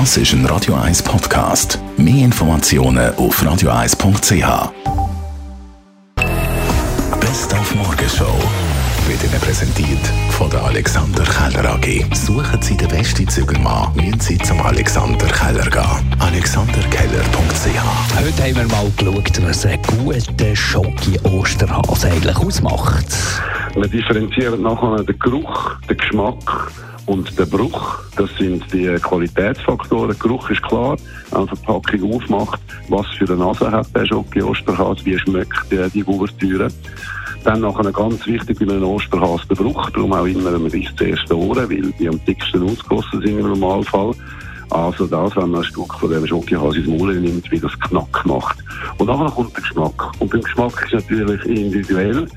Das ist ein Radio 1 Podcast. Mehr Informationen auf radio1.ch. Best auf Morgenshow wird Ihnen präsentiert von der Alexander Keller AG. Suchen Sie den besten Zügelmann, müssen Sie zum Alexander Keller gehen. AlexanderKeller.ch Heute haben wir mal geschaut, was ein guter Schoki-Osterhase eigentlich ausmacht. Wir differenzieren nachher den Geruch, den Geschmack und den Bruch. Das sind die Qualitätsfaktoren. Geruch ist klar, wenn man Verpackung aufmacht, was für eine Nase hat der Schoki-Osterhase, wie schmeckt die, die Ouvertüre. Dann nachher ganz wichtig bei einem Osterhase der Bruch, darum auch immer, wenn man isst zuerst die Ohren, weil die am dicksten ausgegossen sind im Normalfall. Also das, wenn man ein Stück von dem Schokihase ins Maul nimmt, wie das Knack macht. Und nachher kommt der Geschmack. Und beim Geschmack ist natürlich individuell.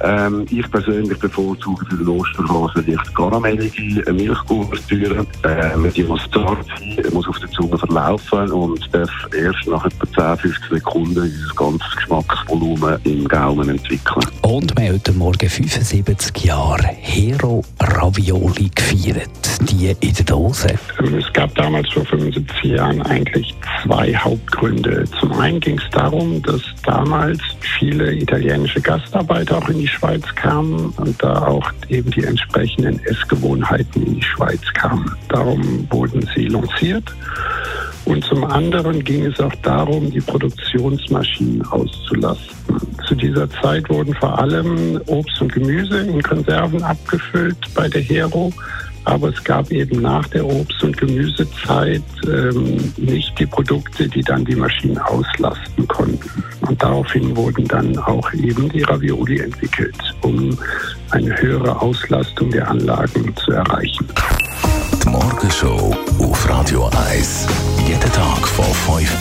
Ähm, ich persönlich bevorzuge für den Osterhase leicht karamellige Milchkuvertüren. Ähm, die muss zart sein, muss auf der Zunge verlaufen und darf erst nach etwa 10, 15 Sekunden dieses ganze Geschmacksvolumen im Gaumen entwickeln. Und wir haben heute Morgen 75 Jahre Hero Ravioli gefeiert. Die in der Dose. Es gab damals vor 75 Jahren eigentlich zwei Hauptgründe. Zum einen ging es darum, dass damals viele italienische Gastarbeiter auch in die Schweiz kamen und da auch eben die entsprechenden Essgewohnheiten in die Schweiz kamen. Darum wurden sie lanciert. Und zum anderen ging es auch darum, die Produktionsmaschinen auszulasten. Zu dieser Zeit wurden vor allem Obst und Gemüse in Konserven abgefüllt bei der Hero. Aber es gab eben nach der Obst- und Gemüsezeit ähm, nicht die Produkte, die dann die Maschinen auslasten konnten. Und daraufhin wurden dann auch eben die Ravioli entwickelt, um eine höhere Auslastung der Anlagen zu erreichen. Die Morgenshow auf Radio 1.